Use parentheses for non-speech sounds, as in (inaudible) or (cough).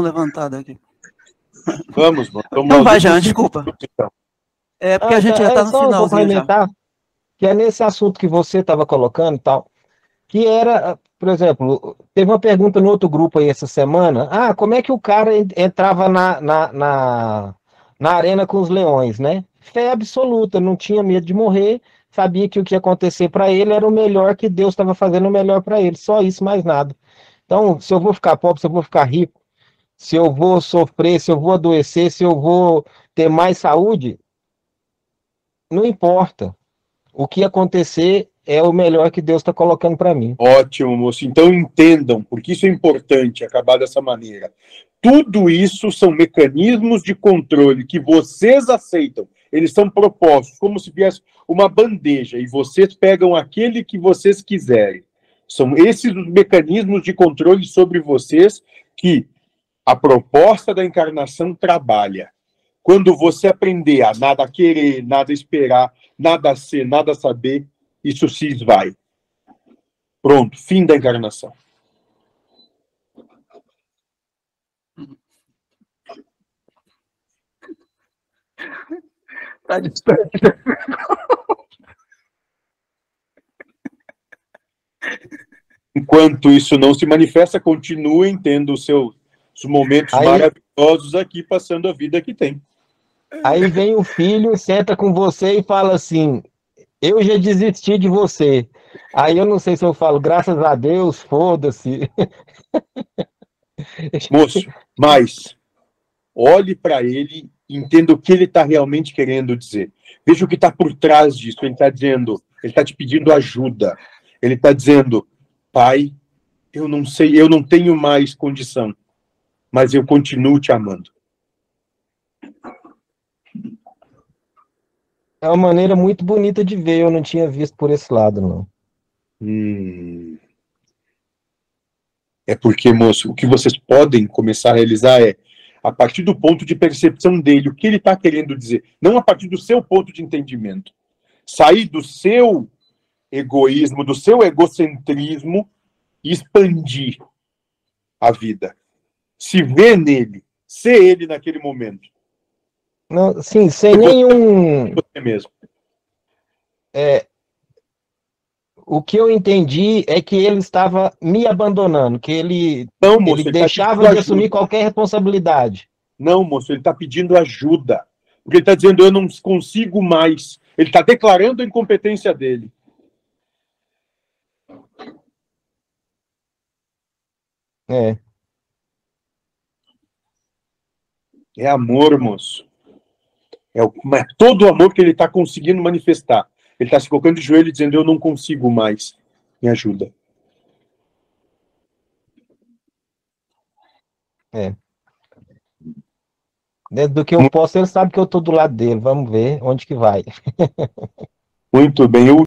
levantada aqui. Vamos, vamos. Não vai, já, desculpa. É porque a gente já está é no só finalzinho já. complementar, que é nesse assunto que você estava colocando e tal, que era, por exemplo, teve uma pergunta no outro grupo aí essa semana, ah, como é que o cara en- entrava na, na, na, na arena com os leões, né? Fé absoluta, não tinha medo de morrer, sabia que o que ia acontecer para ele era o melhor que Deus estava fazendo o melhor para ele, só isso, mais nada. Então, se eu vou ficar pobre, se eu vou ficar rico, se eu vou sofrer, se eu vou adoecer, se eu vou ter mais saúde, não importa. O que acontecer é o melhor que Deus está colocando para mim. Ótimo, moço. Então entendam, porque isso é importante acabar dessa maneira. Tudo isso são mecanismos de controle que vocês aceitam. Eles são propostos, como se viesse uma bandeja, e vocês pegam aquele que vocês quiserem. São esses os mecanismos de controle sobre vocês que a proposta da encarnação trabalha. Quando você aprender a nada querer, nada esperar, nada ser, nada saber, isso se esvai. Pronto, fim da encarnação. Tá distante. Enquanto isso não se manifesta, continuem tendo os seus os momentos Aí- maravilhosos aqui, passando a vida que tem. Aí vem o filho, senta com você e fala assim: Eu já desisti de você. Aí eu não sei se eu falo, graças a Deus, foda-se. (laughs) Moço, mas olhe para ele entenda o que ele está realmente querendo dizer. Veja o que está por trás disso. Ele está dizendo, ele está te pedindo ajuda. Ele está dizendo, pai, eu não sei, eu não tenho mais condição, mas eu continuo te amando. É uma maneira muito bonita de ver, eu não tinha visto por esse lado, não. Hum. É porque, moço, o que vocês podem começar a realizar é, a partir do ponto de percepção dele, o que ele está querendo dizer, não a partir do seu ponto de entendimento. Sair do seu egoísmo, do seu egocentrismo e expandir a vida. Se ver nele, ser ele naquele momento, não sim, sem nenhum. você mesmo. é, o que eu entendi é que ele estava me abandonando, que ele, Não, moço, ele ele tá deixava pedindo de assumir ajuda. qualquer responsabilidade. Não, moço, ele está pedindo ajuda. Porque ele está dizendo, eu não consigo mais. Ele está declarando a incompetência dele. É. É amor, moço. É o- mas todo o amor que ele está conseguindo manifestar. Ele está se colocando de joelho e dizendo, eu não consigo mais. Me ajuda. Dentro do que eu posso, ele sabe que eu estou do lado dele. Vamos ver onde que vai. (laughs) Muito bem. Eu